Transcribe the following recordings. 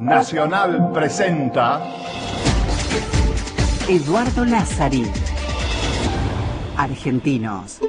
Nacional presenta Eduardo Lázari. Argentinos.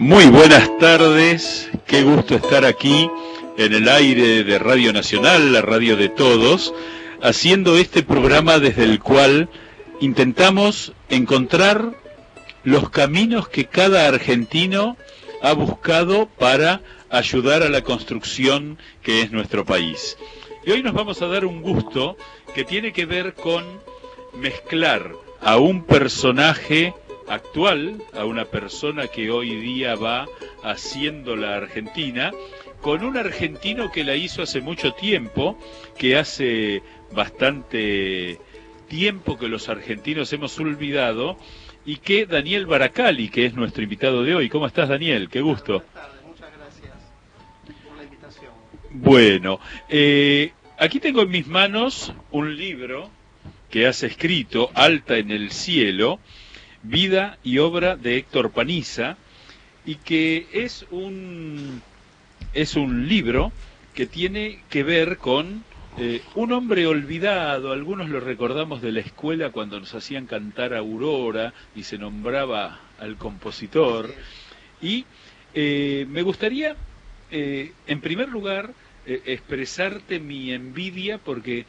Muy buenas tardes, qué gusto estar aquí en el aire de Radio Nacional, la radio de todos, haciendo este programa desde el cual intentamos encontrar los caminos que cada argentino ha buscado para ayudar a la construcción que es nuestro país. Y hoy nos vamos a dar un gusto que tiene que ver con mezclar a un personaje actual, a una persona que hoy día va haciendo la Argentina, con un argentino que la hizo hace mucho tiempo, que hace bastante tiempo que los argentinos hemos olvidado, y que Daniel Baracali, que es nuestro invitado de hoy. ¿Cómo estás, Daniel? Qué gusto. Buenas tardes, muchas gracias por la invitación. Bueno, eh, aquí tengo en mis manos un libro que has escrito, Alta en el Cielo, vida y obra de Héctor Paniza, y que es un, es un libro que tiene que ver con eh, un hombre olvidado, algunos lo recordamos de la escuela cuando nos hacían cantar Aurora y se nombraba al compositor, y eh, me gustaría, eh, en primer lugar, expresarte mi envidia porque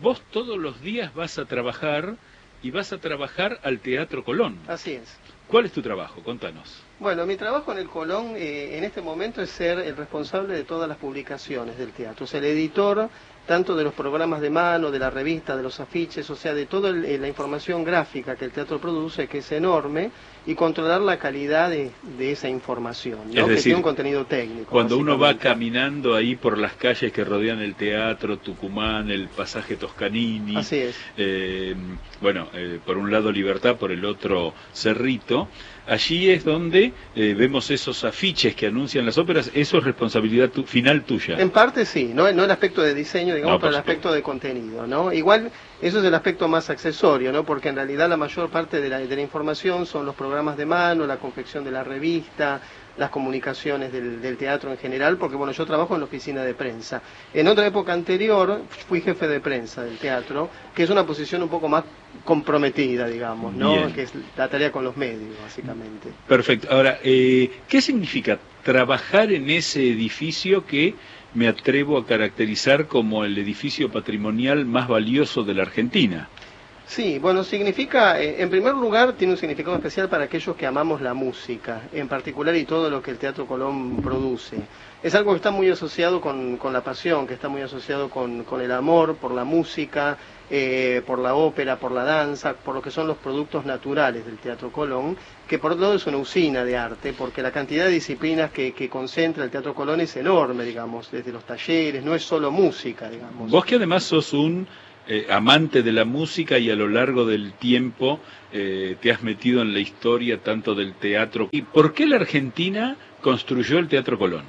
vos todos los días vas a trabajar y vas a trabajar al Teatro Colón. Así es. ¿Cuál es tu trabajo? Contanos. Bueno, mi trabajo en el Colón eh, en este momento es ser el responsable de todas las publicaciones del teatro. Es el editor tanto de los programas de mano, de la revista, de los afiches, o sea, de toda el- eh, la información gráfica que el teatro produce, que es enorme, y controlar la calidad de, de esa información, ¿no? Es que tiene un contenido técnico. Cuando uno va caminando ahí por las calles que rodean el teatro, Tucumán, el pasaje Toscanini, Así es. eh, bueno, eh, por un lado Libertad, por el otro Cerrito, allí es donde eh, vemos esos afiches que anuncian las óperas, eso es responsabilidad tu- final tuya. En parte sí, no, no el aspecto de diseño, digamos, No, pero el aspecto de contenido, ¿no? Igual eso es el aspecto más accesorio, ¿no? Porque en realidad la mayor parte de la, de la información son los programas de mano, la confección de la revista, las comunicaciones del, del teatro en general, porque bueno, yo trabajo en la oficina de prensa. En otra época anterior fui jefe de prensa del teatro, que es una posición un poco más comprometida, digamos, ¿no? Bien. Que es la tarea con los medios, básicamente. Perfecto. Ahora, eh, ¿qué significa trabajar en ese edificio que me atrevo a caracterizar como el edificio patrimonial más valioso de la Argentina? Sí, bueno, significa, eh, en primer lugar, tiene un significado especial para aquellos que amamos la música, en particular y todo lo que el Teatro Colón produce. Es algo que está muy asociado con, con la pasión, que está muy asociado con, con el amor por la música, eh, por la ópera, por la danza, por lo que son los productos naturales del Teatro Colón, que por otro lado es una usina de arte, porque la cantidad de disciplinas que, que concentra el Teatro Colón es enorme, digamos, desde los talleres, no es solo música, digamos. Vos que además sos un eh, amante de la música y a lo largo del tiempo eh, te has metido en la historia tanto del teatro. ¿Y por qué la Argentina construyó el Teatro Colón?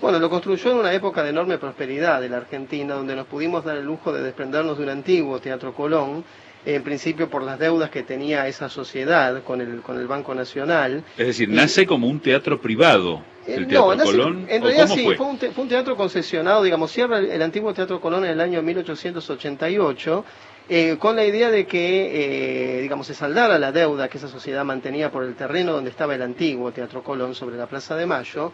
Bueno, lo construyó en una época de enorme prosperidad de la Argentina, donde nos pudimos dar el lujo de desprendernos de un antiguo Teatro Colón, en principio por las deudas que tenía esa sociedad con el, con el Banco Nacional. Es decir, Y- nace como un teatro privado, Eh, el Teatro Colón. en ¿o realidad sí, fue? fue, un te- fue un teatro concesionado, digamos, cierra el, el antiguo Teatro Colón en el año 1888, eh, con la idea de que, eh, digamos, se saldara la deuda que esa sociedad mantenía por el terreno donde estaba el antiguo Teatro Colón sobre la Plaza de Mayo,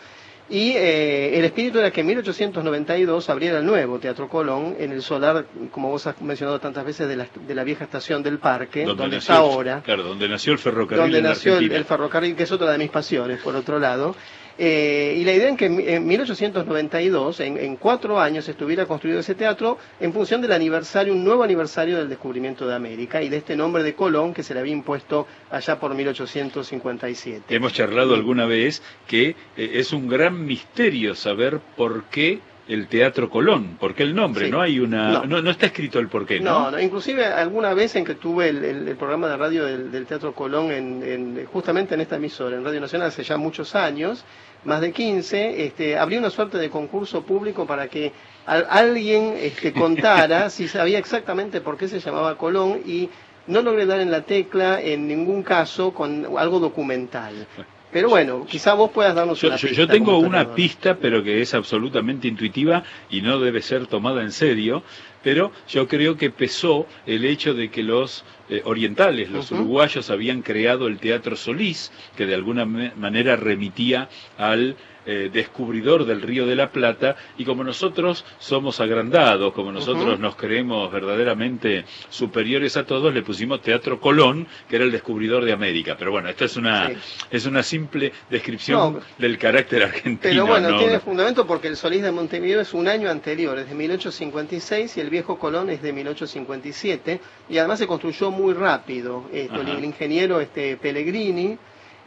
y eh, el espíritu era que en 1892 abriera el nuevo Teatro Colón en el solar, como vos has mencionado tantas veces, de la, de la vieja estación del parque, donde, nació está ahora Claro, donde nació el ferrocarril donde en nació el ferrocarril, que es otra de mis pasiones, por otro lado. Eh, y la idea en que en, en 1892, en, en cuatro años, estuviera construido ese teatro en función del aniversario, un nuevo aniversario del descubrimiento de América y de este nombre de Colón que se le había impuesto allá por 1857. Hemos charlado alguna vez que eh, es un gran misterio saber por qué el Teatro Colón. ¿Por qué el nombre? Sí. No hay una, No. no. no está escrito el porqué, ¿no? No, no, inclusive alguna vez en que tuve el, el- el programa de radio del, del Teatro Colón en, en- justamente en esta emisora, en Radio Nacional, hace ya muchos años, más de 15, este, abrí una suerte de concurso público para que al- alguien este, contara si sabía exactamente por qué se llamaba Colón y no logré dar en la tecla en ningún caso con algo documental. Pero bueno, quizá vos puedas darnos Yo, una yo- pista. yo tengo una pista, pero que es absolutamente intuitiva y no debe ser tomada en serio. Pero yo creo que pesó el hecho de que los eh, orientales, los uruguayos, habían creado el Teatro Solís, que de alguna manera remitía al eh, descubridor del Río de la Plata, y como nosotros somos agrandados, como nosotros nos creemos verdaderamente superiores a todos, le pusimos Teatro Colón, que era el descubridor de América. Pero bueno, esto es una, Sí. es una simple descripción No, del carácter argentino. Pero bueno, no- tiene fundamento porque el Solís de Montevideo es un año anterior, es de 1856 y el viejo Colón es de 1857 y además se construyó muy rápido. Esto, el ingeniero este, Pellegrini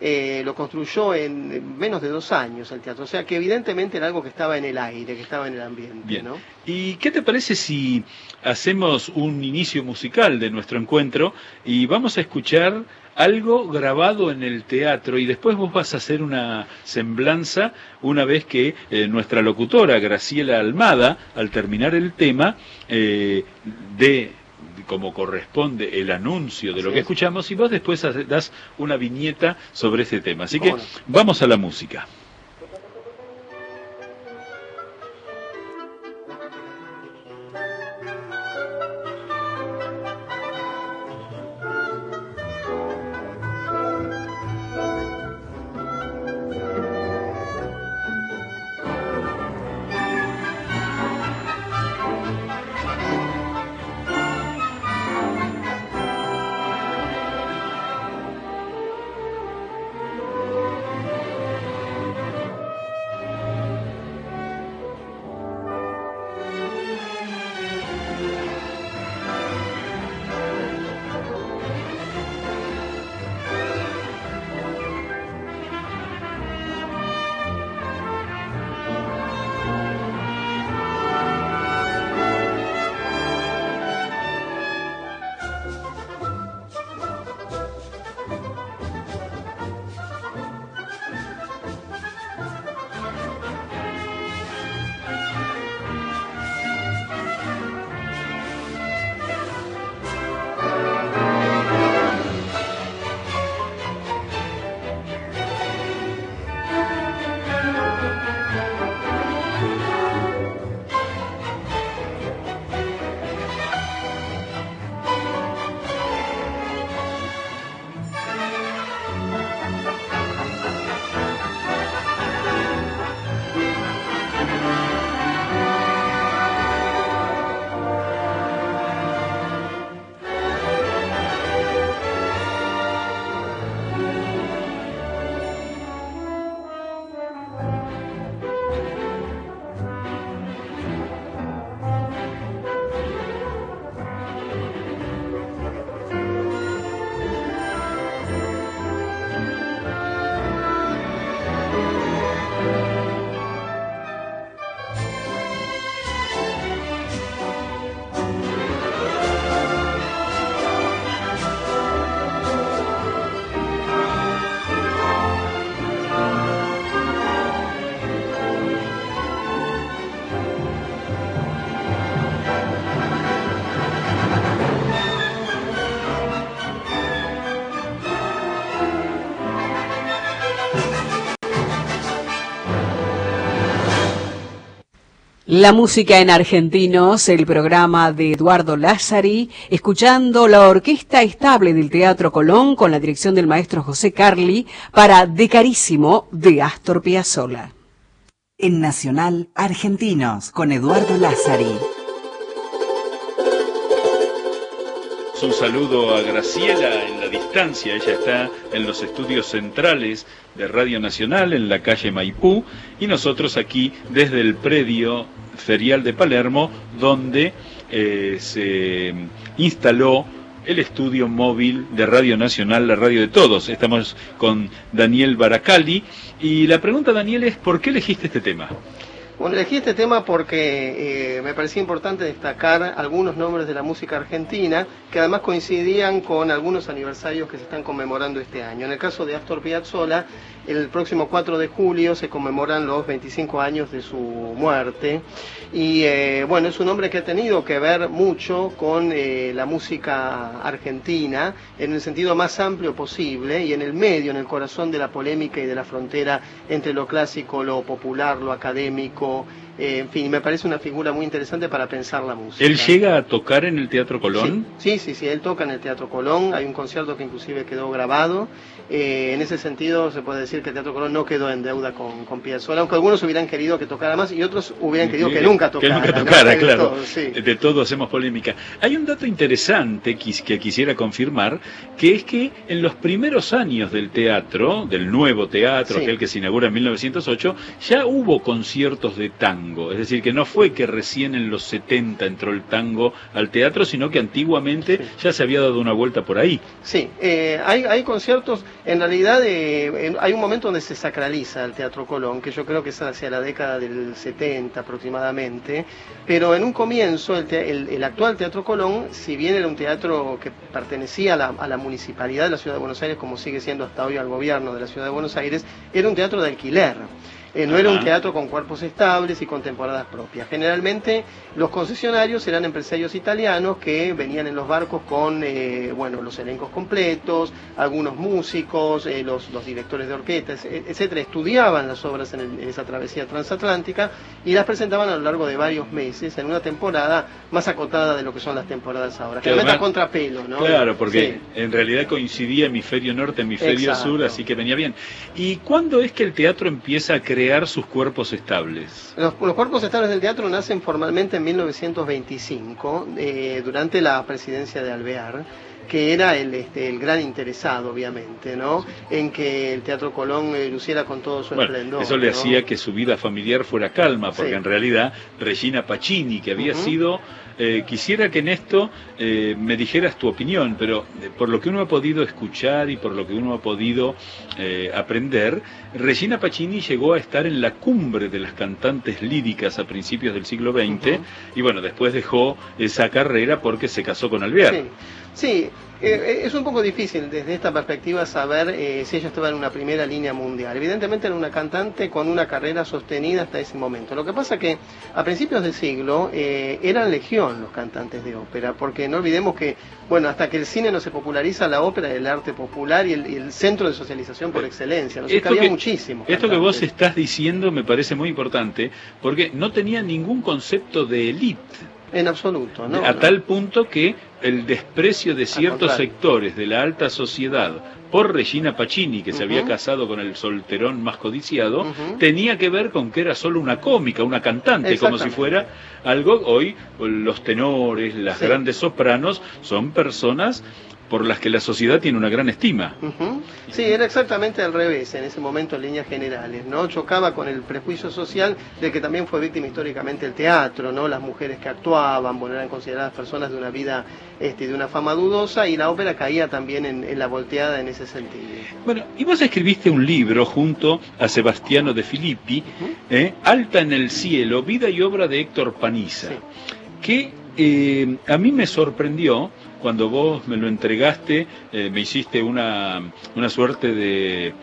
eh, lo construyó en menos de dos años el teatro, o sea que evidentemente era algo que estaba en el aire, que estaba en el ambiente. Bien. ¿no? ¿Y qué te parece si hacemos un inicio musical de nuestro encuentro y vamos a escuchar algo grabado en el teatro y después vos vas a hacer una semblanza una vez que eh, nuestra locutora Graciela Almada, al terminar el tema, eh, dé como corresponde el anuncio de lo que es. escuchamos y vos después das una viñeta sobre ese tema. Así que vamos a la música. La música en argentinos, el programa de Eduardo Lázari, escuchando la orquesta estable del Teatro Colón con la dirección del maestro José Carli para De Carísimo de Astor Piazzolla. En Nacional Argentinos con Eduardo Lázari. Un saludo a Graciela en la distancia. Ella está en los estudios centrales de Radio Nacional en la calle Maipú y nosotros aquí desde el predio ferial de Palermo donde eh, se instaló el estudio móvil de Radio Nacional, la radio de todos. Estamos con Daniel Baracali y la pregunta, Daniel, es ¿por qué elegiste este tema? Bueno, elegí este tema porque eh, me parecía importante destacar algunos nombres de la música argentina que además coincidían con algunos aniversarios que se están conmemorando este año. En el caso de Astor Piazzolla, el próximo 4 de julio se conmemoran los 25 años de su muerte. Y eh, bueno, es un hombre que ha tenido que ver mucho con eh, la música argentina en el sentido más amplio posible y en el medio, en el corazón de la polémica y de la frontera entre lo clásico, lo popular, lo académico, eh, en fin, me parece una figura muy interesante para pensar la música. ¿Él llega a tocar en el Teatro Colón? Sí, sí, sí, él toca en el Teatro Colón, hay un concierto que inclusive quedó grabado. Eh, en ese sentido se puede decir que el Teatro Colón no quedó en deuda con, con Piazzolla, aunque algunos hubieran querido que tocara más y otros hubieran querido que nunca tocara. Que nunca tocara, claro. De todo, hacemos polémica. Hay un dato interesante que quisiera confirmar, que es que en los primeros años del teatro, del nuevo teatro, aquel que se inaugura en 1908, ya hubo conciertos de tango es decir, que no fue que recién en los 70 entró el tango al teatro, sino que antiguamente ya se había dado una vuelta por ahí. Sí, eh, hay, hay conciertos, en realidad eh, hay un momento donde se sacraliza el Teatro Colón, que yo creo que es hacia la década del 70 aproximadamente, pero en un comienzo el, actual Teatro Colón, si bien era un teatro que pertenecía a la, a la municipalidad de la Ciudad de Buenos Aires, como sigue siendo hasta hoy al gobierno de la Ciudad de Buenos Aires, era un teatro de alquiler. Eh, no era un teatro con cuerpos estables y con temporadas propias. Generalmente los concesionarios eran empresarios italianos que venían en los barcos con eh, bueno, los elencos completos, algunos músicos, eh, los, los, directores de orquestas, etcétera, estudiaban las obras en, esa travesía transatlántica y las presentaban a lo largo de varios meses en una temporada más acotada de lo que son las temporadas ahora. Generalmente a contrapelo, ¿no? Claro, porque en realidad coincidía hemisferio norte, hemisferio sur, así que venía bien. ¿Y cuándo es que el teatro empieza a crecer crear sus cuerpos estables? Los, cuerpos estables del teatro nacen formalmente en 1925, eh, durante la presidencia de Alvear que era el, este, el gran interesado, obviamente, ¿no? En que el Teatro Colón eh, luciera con todo su esplendor. Eso le hacía que su vida familiar fuera calma, porque en realidad Regina Pacini, que había sido eh, quisiera que en esto eh, me dijeras tu opinión, pero eh, por lo que uno ha podido escuchar y por lo que uno ha podido aprender, Regina Pacini llegó a estar en la cumbre de las cantantes líricas a principios del siglo XX y bueno, después dejó esa carrera porque se casó con Alvear. Sí, sí eh, es un poco difícil desde esta perspectiva saber eh, si ella estaba en una primera línea mundial. Evidentemente era una cantante con una carrera sostenida hasta ese momento. Lo que pasa que a principios del siglo eh, eran legión los cantantes de ópera, porque no olvidemos que, bueno, hasta que el cine no se populariza, la ópera es el arte popular y el, centro de socialización por excelencia. Nos había muchísimo. Esto que vos estás diciendo me parece muy importante, porque no tenía ningún concepto de élite. En absoluto, ¿no? A tal punto que el desprecio de ciertos sectores de la alta sociedad por Regina Pacini, que se había casado con el solterón más codiciado, tenía que ver con que era solo una cómica, una cantante, como si fuera algo. Hoy los tenores, las grandes sopranos son personas por las que la sociedad tiene una gran estima. Sí, era exactamente al revés en ese momento en líneas generales, ¿no? Chocaba con el prejuicio social de que también fue víctima históricamente el teatro, ¿no? Las mujeres que actuaban, bueno, eran consideradas personas de una vida, este, de una fama dudosa y la ópera caía también en, la volteada en ese sentido. Bueno, y vos escribiste un libro junto a Sebastiano de Filippi, ¿eh? Alta en el cielo, vida y obra de Héctor Paniza, que eh, a mí me sorprendió cuando vos me lo entregaste, eh, me hiciste una, una suerte de,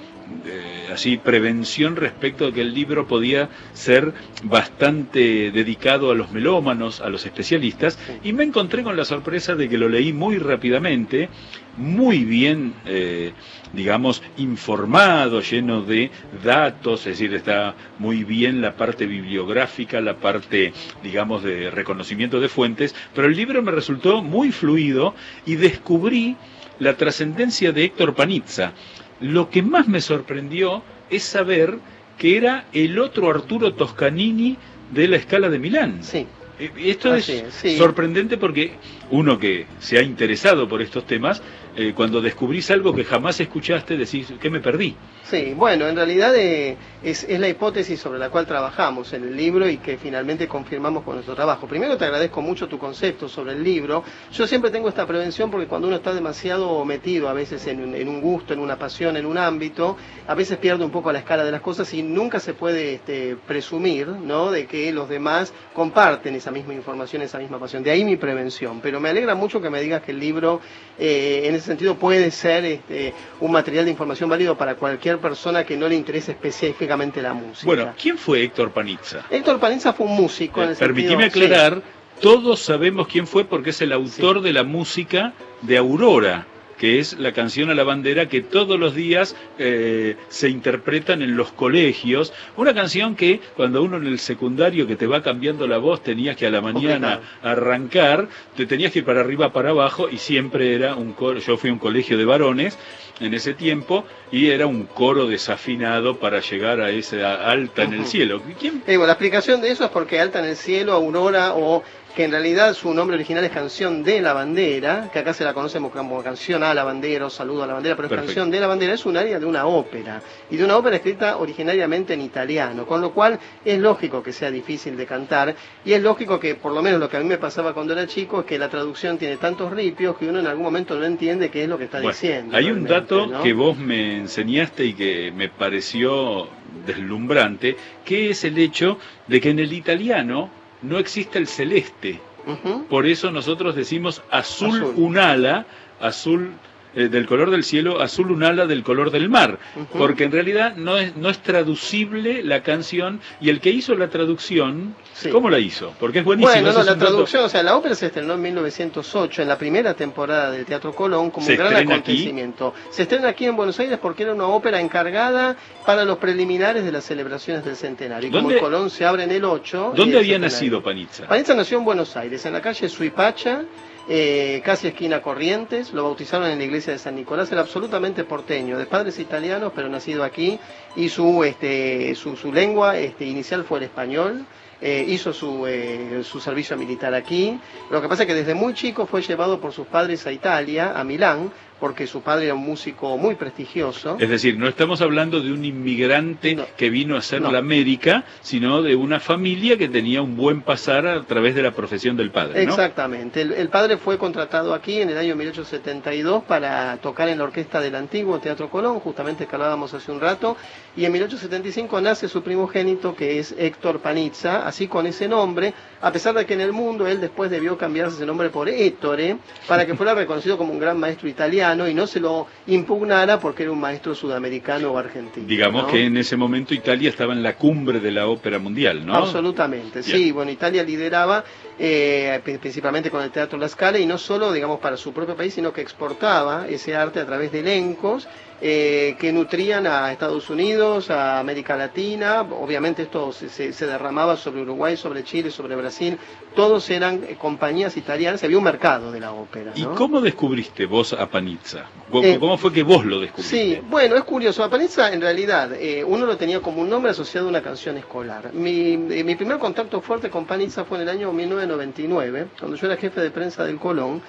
así prevención respecto a que el libro podía ser bastante dedicado a los melómanos, a los especialistas, y me encontré con la sorpresa de que lo leí muy rápidamente, muy bien, eh, digamos, informado, lleno de datos, es decir, está muy bien la parte bibliográfica, la parte, digamos, de reconocimiento de fuentes, pero el libro me resultó muy fluido y descubrí la trascendencia de Héctor Panizza, lo que más me sorprendió es saber que era el otro Arturo Toscanini de la escala de Milán. Sí. Eh, esto es sorprendente porque uno que se ha interesado por estos temas eh, cuando descubrís algo que jamás escuchaste, decís, ¿qué me perdí? Sí, bueno, en realidad eh, es, la hipótesis sobre la cual trabajamos en el libro y que finalmente confirmamos con nuestro trabajo. Primero te agradezco mucho tu concepto sobre el libro. Yo siempre tengo esta prevención porque cuando uno está demasiado metido a veces en un, en un gusto, en una pasión, en un ámbito, a veces pierde un poco la escala de las cosas y nunca se puede este, presumir ¿no? de que los demás comparten esa misma información, esa misma pasión. De ahí mi prevención. Pero me alegra mucho que me digas que el libro eh, en ese sentido puede ser este, un material de información válido para cualquier persona que no le interese específicamente la música. Bueno, ¿quién fue Héctor Panizza? Héctor Panizza fue un músico. Eh, permitime aclarar, sí. todos sabemos quién fue porque es el autor sí. de la música de Aurora que es la canción a la bandera que todos los días eh, se interpretan en los colegios. Una canción que cuando uno en el secundario que te va cambiando la voz tenías que a la mañana arrancar, te tenías que ir para arriba, para abajo y siempre era un coro. Yo fui a un colegio de varones en ese tiempo y era un coro desafinado para llegar a esa alta en el cielo. ¿Quién? Eh, bueno, la explicación de eso es porque alta en el cielo, aurora o que en realidad su nombre original es Canción de la Bandera, que acá se la conocemos como Canción a la Bandera o Saludo a la Bandera, pero es Perfecto. Canción de la Bandera, es un área de una ópera, y de una ópera escrita originariamente en italiano, con lo cual es lógico que sea difícil de cantar, y es lógico que, por lo menos lo que a mí me pasaba cuando era chico, es que la traducción tiene tantos ripios que uno en algún momento no entiende qué es lo que está bueno, diciendo. Hay un dato ¿no? que vos me enseñaste y que me pareció deslumbrante, que es el hecho de que en el italiano no existe el celeste. Uh -huh. Por eso nosotros decimos azul, azul. un ala, azul eh, del color del cielo, azul un ala del color del mar, uh -huh. porque en realidad no es, no es traducible la canción y el que hizo la traducción, sí. ¿cómo la hizo? Porque es buenísimo. Bueno, no, la traducción, o sea, la ópera se estrenó en 1908, en la primera temporada del Teatro Colón, como un gran acontecimiento. Aquí? Se estrena aquí en Buenos Aires porque era una ópera encargada para los preliminares de las celebraciones del centenario. Y como el Colón se abre en el 8... ¿Dónde había nacido Panizza? Panizza nació en Buenos Aires, en la calle Suipacha, eh, casi esquina Corrientes, lo bautizaron en la iglesia de San Nicolás, era absolutamente porteño, de padres italianos, pero nacido aquí, y su, este, su, su lengua este, inicial fue el español. Eh, hizo su, eh, su servicio militar aquí. Lo que pasa es que desde muy chico fue llevado por sus padres a Italia, a Milán, porque su padre era un músico muy prestigioso. Es decir, no estamos hablando de un inmigrante no, que vino a hacer no. la América, sino de una familia que tenía un buen pasar a través de la profesión del padre. ¿no? Exactamente. El, el, padre fue contratado aquí en el año 1872 para tocar en la orquesta del antiguo Teatro Colón, justamente que hablábamos hace un rato, y en 1875 nace su primogénito, que es Héctor Panizza, así con ese nombre, a pesar de que en el mundo él después debió cambiarse ese nombre por Ettore, para que fuera reconocido como un gran maestro italiano y no se lo impugnara porque era un maestro sudamericano o argentino. Digamos ¿no? que en ese momento Italia estaba en la cumbre de la ópera mundial, ¿no? Absolutamente, Bien. sí. Bueno, Italia lideraba eh, principalmente con el Teatro La Scala y no solo, digamos, para su propio país, sino que exportaba ese arte a través de elencos eh, que nutrían a Estados Unidos, a América Latina, obviamente esto se, se, derramaba sobre Uruguay, sobre Chile, sobre Brasil, todos eran eh, compañías italianas, había un mercado de la ópera. ¿no? ¿Y cómo descubriste vos a Panizza? ¿Cómo, eh, ¿Cómo, fue que vos lo descubriste? Sí, bueno, es curioso, a Panizza en realidad eh, uno lo tenía como un nombre asociado a una canción escolar. Mi, eh, mi primer contacto fuerte con Panizza fue en el año 1999, cuando yo era jefe de prensa del Colón,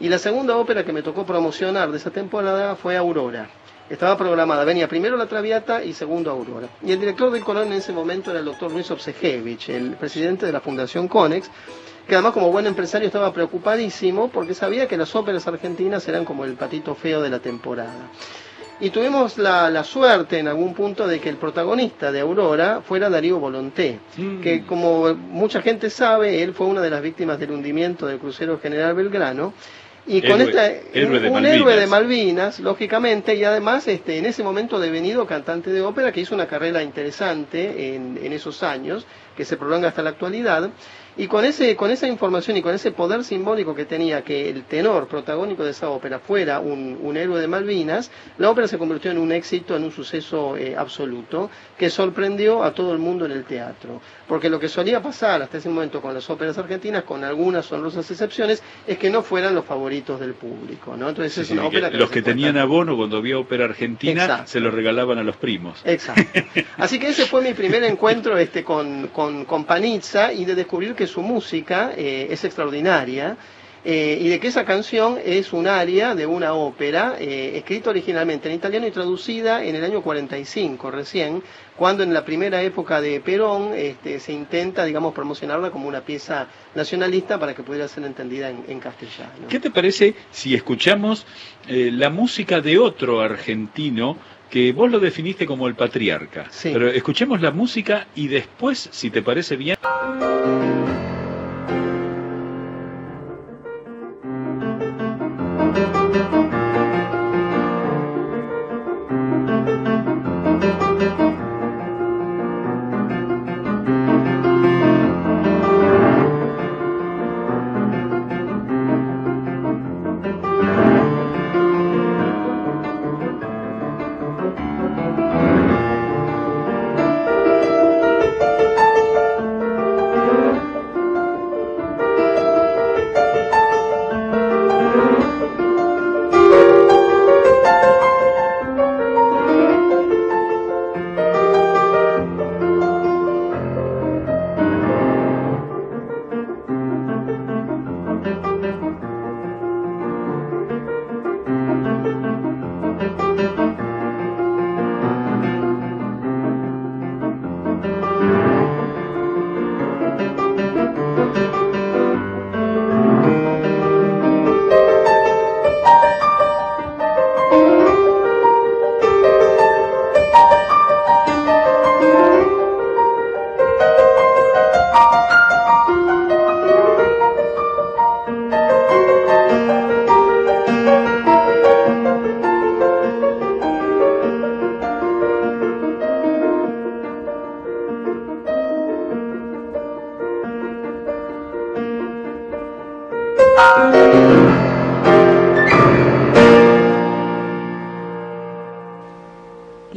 y la segunda ópera que me tocó promocionar de esa temporada fue Aurora estaba programada, venía primero la Traviata y segundo Aurora. Y el director del Colón en ese momento era el doctor Luis Obsejevich, el presidente de la Fundación Conex, que además como buen empresario estaba preocupadísimo porque sabía que las óperas argentinas eran como el patito feo de la temporada. Y tuvimos la, la, suerte en algún punto de que el protagonista de Aurora fuera Darío Volonté, mm. que como mucha gente sabe, él fue una de las víctimas del hundimiento del crucero General Belgrano, y con esta héroe un, un héroe de Malvinas, lógicamente, y además este, en ese momento devenido cantante de ópera que hizo una carrera interesante en, en esos años, que se prolonga hasta la actualidad, y con, ese, con esa información y con ese poder simbólico que tenía que el tenor protagónico de esa ópera fuera un, un héroe de Malvinas, la ópera se convirtió en un éxito, en un suceso eh, absoluto, que sorprendió a todo el mundo en el teatro. Porque lo que solía pasar hasta ese momento con las óperas argentinas, con algunas honrosas excepciones, es que no fueran los favoritos del público. ¿no? Entonces sí, es una sí, ópera que los que tenían abono cuando había ópera argentina Exacto. se lo regalaban a los primos. Exacto. Así que ese fue mi primer encuentro este, con, con, con Panizza y de descubrir que su música eh, es extraordinaria. eh, y de que esa canción es un aria de una ópera eh, escrita originalmente en italiano y traducida en el año 45 recién, cuando en la primera época de Perón este, se intenta, digamos, promocionarla como una pieza nacionalista para que pudiera ser entendida en, castellano. ¿Qué te parece si escuchamos la música de otro argentino que vos lo definiste como el patriarca? Sí. Pero escuchemos la música y después, si te parece bien...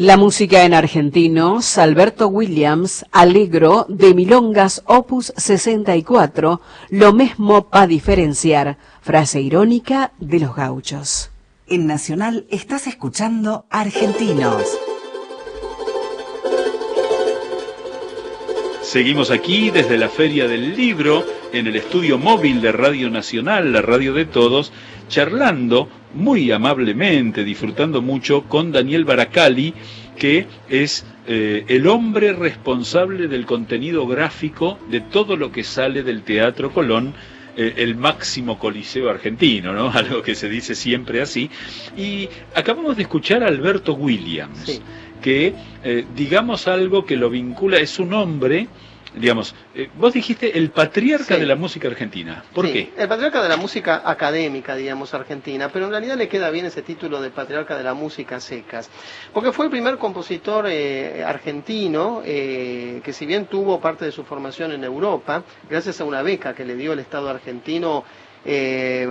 La música en argentinos, Alberto Williams, Alegro, de Milongas Opus 64, lo mismo para diferenciar, frase irónica de los gauchos. En Nacional estás escuchando Argentinos. Seguimos aquí desde la Feria del Libro, en el estudio móvil de Radio Nacional, la radio de todos, charlando muy amablemente, disfrutando mucho con Daniel Baracali, que es eh, el hombre responsable del contenido gráfico de todo lo que sale del Teatro Colón, eh, el máximo coliseo argentino, ¿no? Algo que se dice siempre así. Y acabamos de escuchar a Alberto Williams, que eh, digamos algo que lo vincula, es un hombre digamos, eh, vos dijiste el patriarca de la música argentina. ¿Por qué? El patriarca de la música académica, digamos, argentina, pero en realidad le queda bien ese título de patriarca de la música secas, porque fue el primer compositor eh, argentino eh, que si bien tuvo parte de su formación en Europa, gracias a una beca que le dio el Estado argentino eh,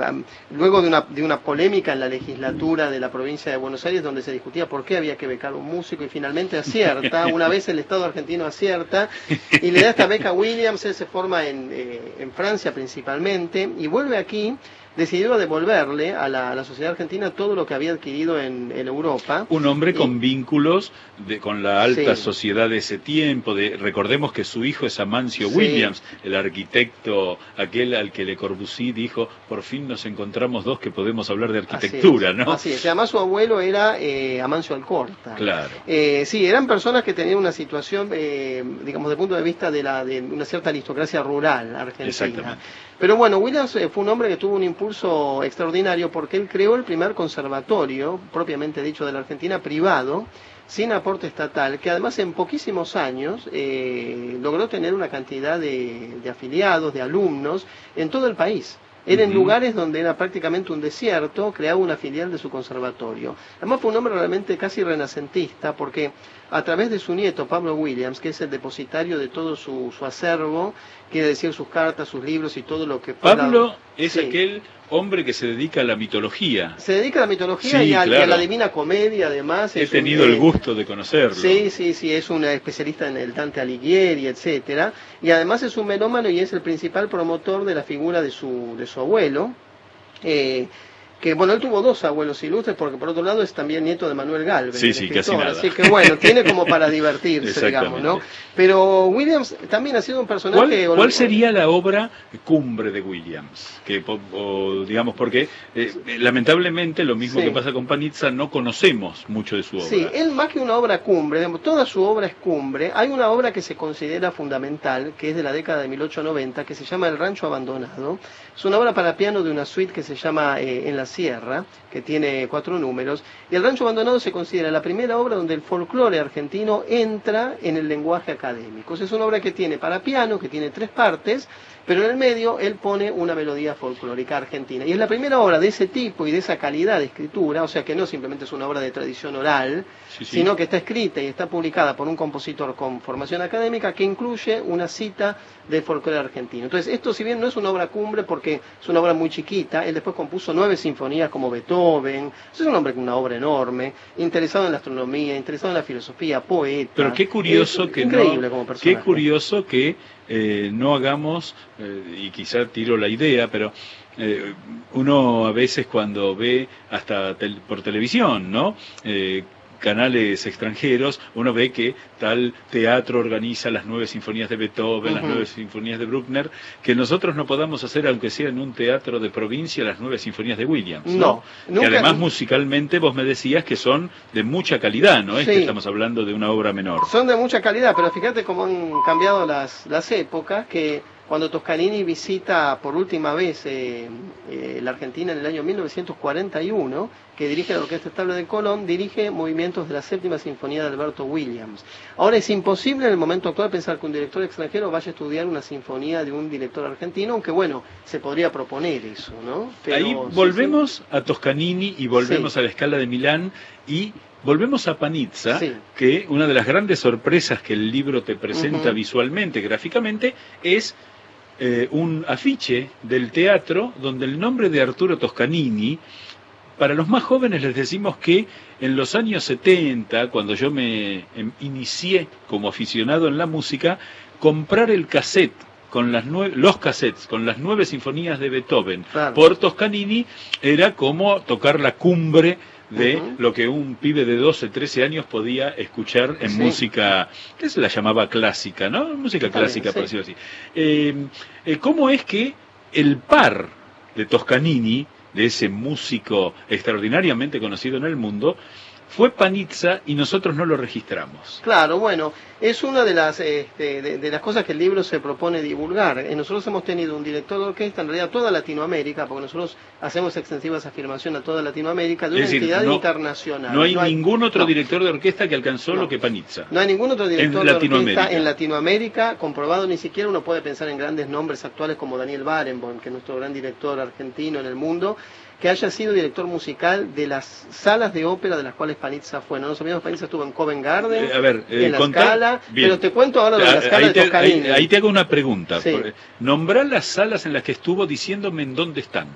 luego de una, de una polémica en la legislatura de la provincia de Buenos Aires donde se discutía por qué había que becar un músico y finalmente acierta, una vez el Estado argentino acierta y le da esta beca a Williams, él se forma en, eh, en Francia principalmente y vuelve aquí decidió devolverle a la, sociedad argentina todo lo que había adquirido en, Europa. Un hombre con vínculos de, con la alta sociedad de ese tiempo. De, recordemos que su hijo es Amancio Williams, el arquitecto, aquel al que Le Corbusier dijo, por fin nos encontramos dos que podemos hablar de arquitectura, ¿no? Así es. Además su abuelo era eh, Amancio Alcorta. Claro. Eh, sí, eran personas que tenían una situación, eh, digamos, desde el punto de vista de, la, de una cierta aristocracia rural argentina. Exactamente. Pero bueno, Williams fue un hombre que tuvo un impulso extraordinario porque él creó el primer conservatorio, propiamente dicho, de la Argentina, privado, sin aporte estatal, que además en poquísimos años eh, logró tener una cantidad de, afiliados, de alumnos en todo el país. Era en lugares donde era prácticamente un desierto, creaba una filial de su conservatorio. Además fue un hombre realmente casi renacentista, porque a través de su nieto Pablo Williams, que es el depositario de todo su, su acervo, quiere decir sus cartas, sus libros y todo lo que Pablo es aquel hombre que se dedica a la mitología. Se dedica a la mitología y, a, la divina comedia, además. He tenido el gusto de conocerlo. Sí, sí, sí, es un especialista en el Dante Alighieri, etcétera, y además es un melómano y es el principal promotor de la figura de su, de su abuelo. Eh, que bueno, él tuvo dos abuelos ilustres porque por otro lado es también nieto de Manuel Galvez. Sí, sí, escritor, casi nada. Así que bueno, tiene como para divertirse, digamos, ¿no? Pero Williams también ha sido un personaje... ¿Cuál, cuál sería la obra cumbre de Williams? Que, o, digamos, porque eh, lamentablemente lo mismo Sí. que pasa con Panizza, no conocemos mucho de su obra. Sí, él más que una obra cumbre, digamos, toda su obra es cumbre. Hay una obra que se considera fundamental, que es de la década de 1890, que se llama El Rancho Abandonado. Es una obra para piano de una suite que se llama eh, En la Sierra, que tiene cuatro números. Y El Rancho Abandonado se considera la primera obra donde el folclore argentino entra en el lenguaje académico. Es una obra que tiene para piano, que tiene tres partes, pero en el medio él pone una melodía folclórica argentina. Y es la primera obra de ese tipo y de esa calidad de escritura, o sea que no simplemente es una obra de tradición oral, Sí, sí. sino que está escrita y está publicada por un compositor con formación académica que incluye una cita del folclore argentino. Entonces, esto si bien no es una obra cumbre porque es una obra muy chiquita, él después compuso nueve sinfonías como Beethoven, es un hombre con una obra enorme, interesado en la astronomía, interesado en la filosofía, poeta. Pero qué curioso Es que increíble no, como qué personaje. curioso que eh, no hagamos eh, y quizá tiro la idea, pero eh, uno a veces cuando ve hasta tel- por televisión, ¿no? Canales extranjeros, uno ve que tal teatro organiza las nueve sinfonías de Beethoven, las nueve sinfonías de Bruckner, que nosotros no podamos hacer, aunque sea en un teatro de provincia, las nueve sinfonías de Williams. No, ¿no? que además musicalmente vos me decías que son de mucha calidad, no es que estamos hablando de una obra menor. Son de mucha calidad, pero fíjate cómo han cambiado las, las épocas, que cuando Toscanini visita por última vez eh, eh, la Argentina en el año 1941, que dirige la Orquesta Estable de Colón, dirige movimientos de la séptima sinfonía de Alberto Williams. Ahora es imposible en el momento actual pensar que un director extranjero vaya a estudiar una sinfonía de un director argentino, aunque bueno, se podría proponer eso, ¿no? Pero, Ahí sí, volvemos a Toscanini y volvemos Sí. a la escala de Milán y volvemos a Panizza, Sí. que una de las grandes sorpresas que el libro te presenta visualmente, gráficamente, es eh, un afiche del teatro donde el nombre de Arturo Toscanini, para los más jóvenes les decimos que en los años 70, cuando yo me em, inicié como aficionado en la música, comprar el cassette con las nue- los cassettes con las nueve sinfonías de Beethoven Claro. por Toscanini era como tocar la cumbre de lo que un pibe de 12, 13 años podía escuchar en Sí. música, que se la llamaba clásica, ¿no? Música clásica, por decirlo así. Eh, eh, ¿Cómo es que el par de Toscanini, de ese músico extraordinariamente conocido en el mundo, fue Panizza y nosotros no lo registramos? Claro, bueno, es una de las este, de, de las cosas que el libro se propone divulgar. Eh, nosotros hemos tenido un director de orquesta, en realidad toda Latinoamérica, porque nosotros hacemos extensivas afirmación a toda Latinoamérica, de una decir, entidad no- internacional. No hay ningún otro no. director de orquesta que alcanzó lo que Panizza. No hay ningún otro director En de Latinoamérica. orquesta en Latinoamérica comprobado, ni siquiera uno puede pensar en grandes nombres actuales como Daniel Barenboim, que es nuestro gran director argentino en el mundo, que haya sido director musical de las salas de ópera de las cuales Panizza fue. No nos olvidemos, Panizza estuvo en Covent Garden, Eh, a ver, eh, en la contá- Scala, bien. pero te cuento ahora de la Ah, Scala ahí, de Toscanini. ahí- ahí te hago una pregunta. Sí. Nombrá las salas en las que estuvo diciéndome en dónde están.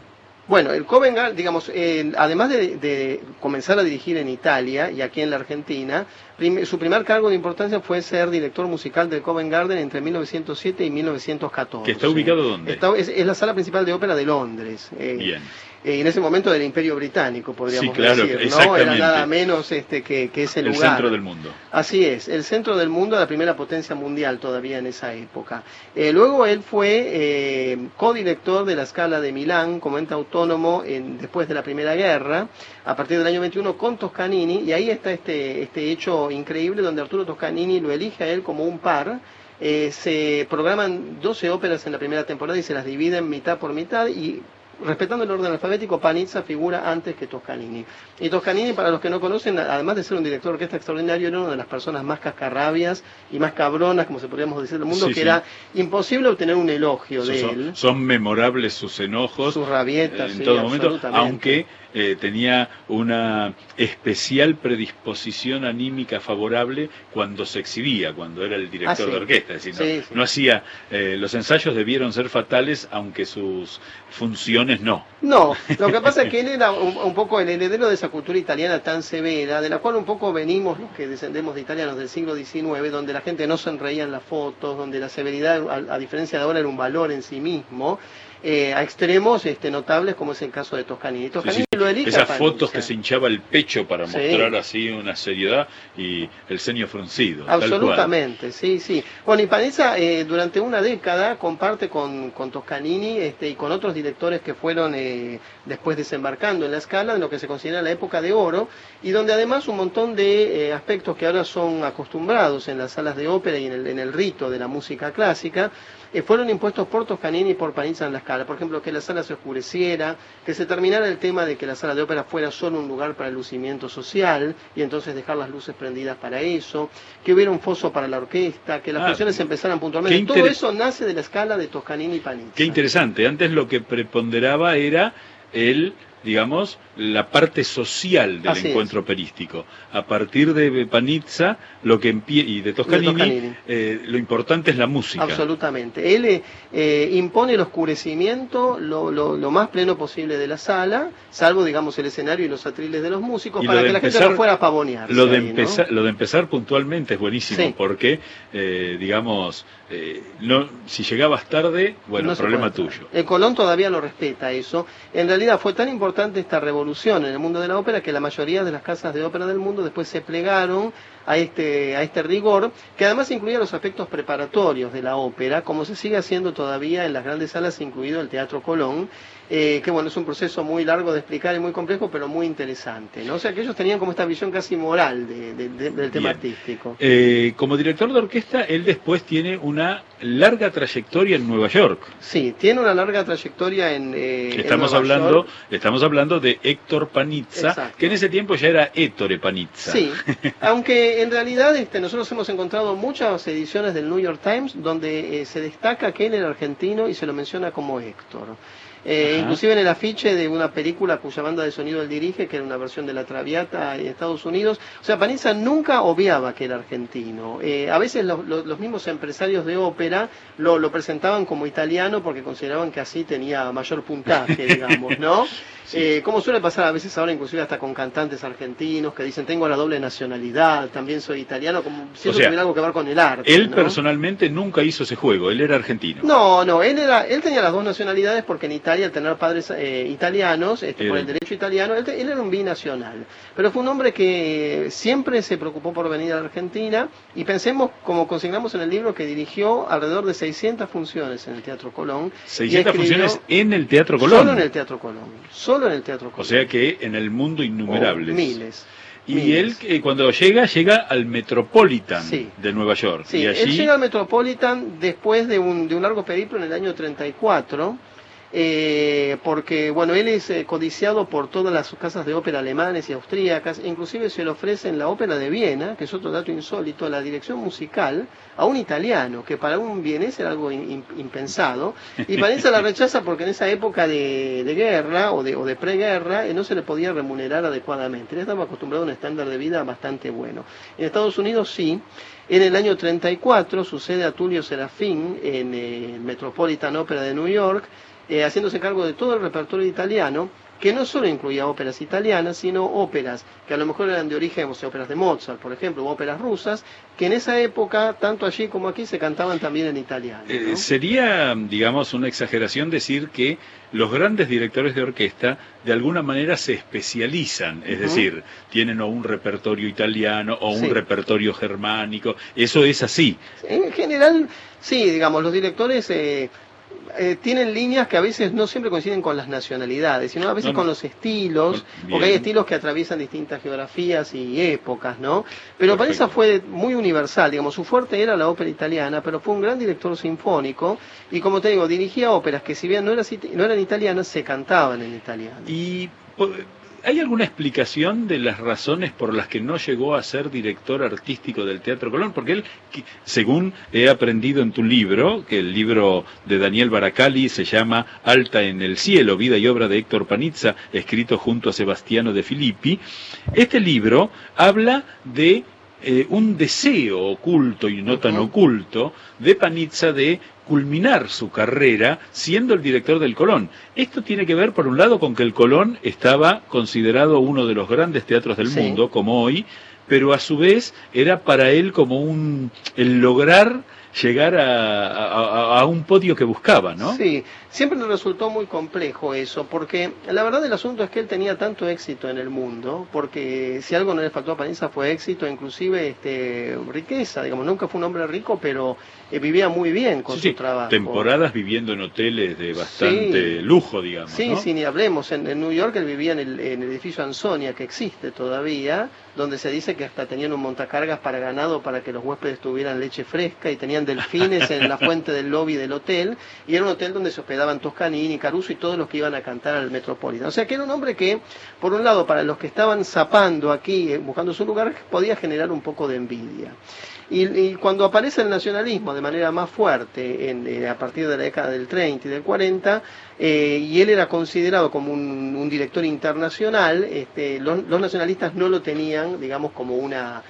Bueno, el Covent Garden, digamos, eh, además de, de comenzar a dirigir en Italia y aquí en la Argentina, prim- su primer cargo de importancia fue ser director musical del Covent Garden entre 1907 y 1914. ¿Que está ubicado dónde? Está- es, es la sala principal de ópera de Londres. eh, Bien. Eh, en ese momento del Imperio Británico, podríamos Sí, claro, decir, ¿no? Era nada menos este, que, que ese El lugar. centro del mundo. Así es, el centro del mundo, la primera potencia mundial todavía en esa época. Eh, luego él fue eh, codirector de la escala de Milán como ente autónomo en- después de la Primera Guerra, a partir del año 21 con Toscanini, y ahí está este, este hecho increíble donde Arturo Toscanini lo elige a él como un par. Eh, se programan 12 óperas en la primera temporada y se las dividen mitad por mitad y respetando el orden alfabético, Panizza figura antes que Toscanini. Y Toscanini, para los que no conocen, además de ser un director de orquesta extraordinario, era una de las personas más cascarrabias y más cabronas, como se podríamos decir del mundo, Sí, que sí. era imposible obtener un elogio Son, de él. son memorables sus enojos. Sus rabietas, en sí, todo momento, aunque eh, tenía una especial predisposición anímica favorable cuando se exhibía, cuando era el director Ah, sí. de orquesta. Es decir, no, Sí, sí. no hacía, eh, los ensayos debieron ser fatales, aunque sus funciones no. No, lo que pasa es que él era un, un poco el heredero de esa cultura italiana tan severa, de la cual un poco venimos los que descendemos de italianos del siglo XIX, donde la gente no sonreía en las fotos, donde la severidad, a, a diferencia de ahora, era un valor en sí mismo. Eh, a extremos este, notables como es el caso de Toscanini. Toscanini Sí, sí. lo elige a Esas fotos que se hinchaba el pecho para Sí. mostrar así una seriedad y el ceño fruncido. Absolutamente, sí, sí. Bueno, y Panizza eh, durante una década comparte con, con Toscanini este, y con otros directores que fueron eh, después desembarcando en la escala en lo que se considera la época de oro y donde además un montón de eh, aspectos que ahora son acostumbrados en las salas de ópera y en el, en el rito de la música clásica eh, fueron impuestos por Toscanini y por Panizza en la escala. Por ejemplo, que la sala se oscureciera, que se terminara el tema de que la sala de ópera fuera solo un lugar para el lucimiento social y entonces dejar las luces prendidas para eso, que hubiera un foso para la orquesta, que las Ah, funciones empezaran puntualmente. Todo eso nace de la escala de Toscanini y Panizza. Qué interesante. Antes lo que preponderaba era el, digamos, la parte social del Así es. encuentro operístico. A partir de Panizza lo que empie- y de Toscanini, Toscanini. eh, lo importante es la música. Absolutamente. Él eh, eh, impone el oscurecimiento lo, lo- lo más pleno posible de la sala, salvo, digamos, el escenario y los atriles de los músicos, Y para que la gente no fuera a pavonearse. Lo de, ahí, ¿no? empezar, lo de empezar puntualmente es buenísimo, Sí. porque, eh, digamos, eh, no, si llegabas tarde, bueno, No problema tuyo. El Colón todavía lo respeta eso. En realidad fue tan importante esta revolución en el mundo de la ópera que la mayoría de las casas de ópera del mundo después se plegaron a este, a este rigor, que además incluía los aspectos preparatorios de la ópera, como se sigue haciendo todavía en las grandes salas, incluido el Teatro Colón, eh, que bueno, es un proceso muy largo de explicar y muy complejo, pero muy interesante. ¿no? O sea que ellos tenían como esta visión casi moral de- de- de- del tema Bien. artístico. Eh, como director de orquesta, él después tiene una larga trayectoria en Nueva York. Sí, tiene una larga trayectoria en... eh, en Estamos Nueva hablando, York. estamos hablando de Héctor Panizza, Exacto. que en ese tiempo ya era Ettore Panizza. Sí, aunque en realidad este, nosotros hemos encontrado muchas ediciones del New York Times donde eh, se destaca que él era argentino y se lo menciona como Héctor. Eh, inclusive en el afiche de una película cuya banda de sonido él dirige, que era una versión de La Traviata en Estados Unidos. O sea, Panizza nunca obviaba que era argentino. Eh, a veces lo- lo- los mismos empresarios de ópera lo, lo presentaban como italiano porque consideraban que así tenía mayor puntaje, digamos, ¿no? Sí. Eh, como suele pasar a veces ahora, inclusive hasta con cantantes argentinos que dicen tengo la doble nacionalidad, también soy italiano, como si O eso sea, tuviera algo que ver con el arte. Él ¿no? personalmente nunca hizo ese juego, él era argentino. No, no, él era, él tenía las dos nacionalidades porque en Italia al tener padres eh, italianos, este, por el derecho italiano, él, te- él era un binacional. Pero fue un hombre que siempre se preocupó por venir a la Argentina y pensemos, como consignamos en el libro, que dirigió alrededor de 600 funciones en el Teatro Colón. y 600 escribió- funciones en el Teatro Colón. Solo en el Teatro Colón. Solo en el Teatro Colón. O sea que en el mundo innumerables. Oh, miles. Y miles. él eh, cuando llega, llega al Metropolitan Sí. de Nueva York. Sí, y él allí llega al Metropolitan después de un, de un largo periplo en el año 34, eh, porque, bueno, él es eh, codiciado por todas las casas de ópera alemanes y austríacas, inclusive se le ofrece en la ópera de Viena, que es otro dato insólito, la dirección musical a un italiano, que para un vienés era algo in- in- impensado, y Vanessa la rechaza porque en esa época de, de guerra o de, o de preguerra eh, no se le podía remunerar adecuadamente, él estaba acostumbrado a un estándar de vida bastante bueno. En Estados Unidos sí, en el año 34 sucede a Tulio Serafín en eh, el Metropolitan Opera de New York, eh, haciéndose cargo de todo el repertorio italiano, que no solo incluía óperas italianas, sino óperas que a lo mejor eran de origen, o sea, óperas de Mozart, por ejemplo, o óperas rusas, que en esa época, tanto allí como aquí, se cantaban también en italiano. ¿no? Eh, sería, digamos, una exageración decir que los grandes directores de orquesta de alguna manera se especializan, es decir, tienen o un repertorio italiano o un repertorio germánico, eso es así. En general, sí, digamos, los directores eh, eh, tienen líneas que a veces no siempre coinciden con las nacionalidades, sino a veces No, no. con los estilos, Bien. porque hay estilos que atraviesan distintas geografías y épocas, ¿no? Pero. Panizza fue muy universal, digamos, su fuerte era la ópera italiana, pero fue un gran director sinfónico y como te digo, dirigía óperas que si bien no, eran no eran italianas, se cantaban en italiano. ¿Y po- hay alguna explicación de las razones por las que no llegó a ser director artístico del Teatro Colón? Porque él, según he aprendido en tu libro, que el libro de Daniel Baracali se llama Alta en el cielo, vida y obra de Héctor Panizza, escrito junto a Sebastiano de Filippi, este libro habla de eh, un deseo oculto y no tan oculto de Panizza de culminar su carrera siendo el director del Colón. Esto tiene que ver, por un lado, con que el Colón estaba considerado uno de los grandes teatros del Sí. mundo, como hoy, pero a su vez era para él como un el lograr llegar a, a- a un podio que buscaba, ¿no? Sí, siempre nos resultó muy complejo eso, porque la verdad del asunto es que él tenía tanto éxito en el mundo, porque si algo no le faltó a Paniza fue éxito, inclusive este, riqueza, digamos, nunca fue un hombre rico, pero eh, vivía muy bien con Sí, su sí, trabajo. temporadas viviendo en hoteles de bastante Sí. lujo, digamos. Sí, ¿no? sí, ni hablemos. En, en New York él vivía en el, en el edificio Ansonia, que existe todavía, donde se dice que hasta tenían un montacargas para ganado para que los huéspedes tuvieran leche fresca y tenían delfines en la fuente del lobby del hotel. Y era un hotel donde se hospedaban Toscanini, Caruso y todos los que iban a cantar al Metropolitan. O sea que era un hombre que, por un lado, para los que estaban zapando aquí, eh, buscando su lugar, podía generar un poco de envidia. Y, cuando aparece el nacionalismo de manera más fuerte eh, a partir de la década del 30 y del 40, eh, y él era considerado como un, director internacional, este, los, nacionalistas no lo tenían, digamos, como una,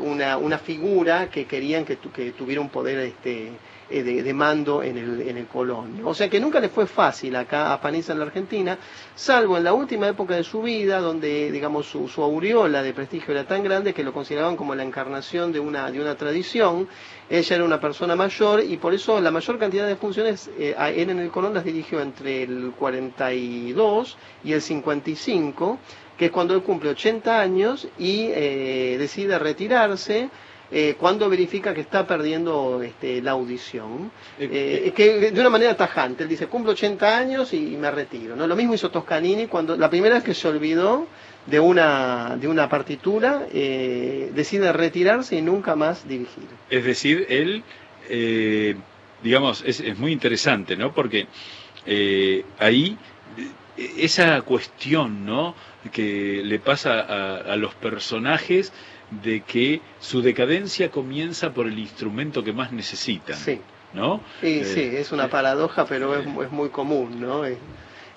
una, figura que querían que, tu- tuviera un poder este, eh, de, mando en el, en el Colón. O sea que nunca le fue fácil acá a Paniza en la Argentina, salvo en la última época de su vida, donde digamos su, su aureola de prestigio era tan grande que lo consideraban como la encarnación de una, de una tradición. Ella era una persona mayor y por eso la mayor cantidad de funciones eh, en el Colón las dirigió entre el 42 y el 55, que es cuando él cumple 80 años y eh, decide retirarse eh, cuando verifica que está perdiendo este, la audición, Eh, eh, que de una manera tajante, él dice, cumplo 80 años y, y me retiro. ¿no? Lo mismo hizo Toscanini cuando la primera vez que se olvidó de una, de una partitura, eh, decide retirarse y nunca más dirigir. Es decir, él, eh, digamos, es, es muy interesante, ¿no? Porque ahí esa cuestión, ¿no? Que le pasa a, a los personajes de que su decadencia comienza por el instrumento que más necesitan, Sí, ¿no? sí, Eh, sí, es una paradoja, pero es, es muy común, ¿no? Eh,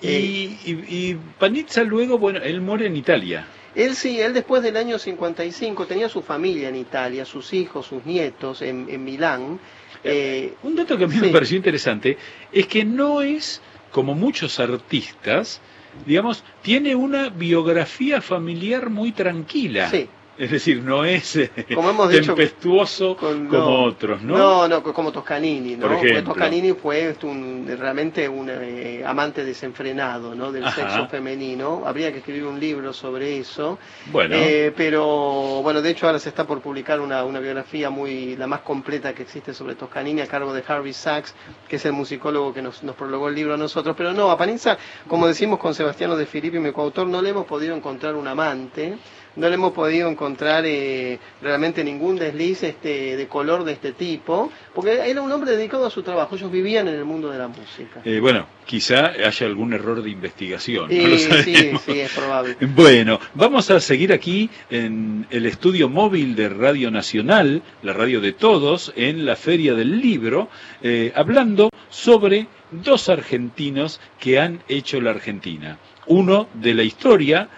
Y, eh, y, y Panizza luego, bueno, él muere en Italia. Él sí, él después del año 55 tenía su familia en Italia, sus hijos, sus nietos en, en Milán. Eh, Un dato que a mí me pareció interesante es que no es, como muchos artistas, digamos, tiene una biografía familiar muy tranquila. sí, Es decir, no es eh, Como hemos dicho, tempestuoso con- como no, otros, ¿no? No, no, como Toscanini, ¿no? Por Porque ejemplo. Toscanini fue este, un- realmente un eh, amante desenfrenado, ¿no? Del Ajá. sexo femenino. Habría que escribir un libro sobre eso. Bueno, Eh, pero, bueno, de hecho ahora se está por publicar una, una biografía muy, la más completa que existe sobre Toscanini a cargo de Harvey Sachs, que es el musicólogo que nos, nos prologó el libro a nosotros. Pero no, a Panizza, como decimos con Sebastiano de Filippi, mi coautor, no le hemos podido encontrar un amante. No le hemos podido encontrar eh, realmente ningún desliz este, de color de este tipo, porque era un hombre dedicado a su trabajo, ellos vivían en el mundo de la música. eh, bueno, quizá haya algún error de investigación. Y no lo sí, sí, es probable. Bueno, vamos a seguir aquí en el estudio móvil de Radio Nacional, la radio de todos, en la Feria del Libro, eh, hablando sobre dos argentinos que han hecho la Argentina. Uno de la historia,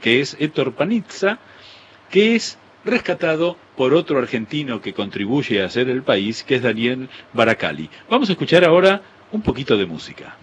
que es Héctor Panizza, que es rescatado por otro argentino que contribuye a hacer el país, que es Daniel Baracali. Vamos a escuchar ahora un poquito de música.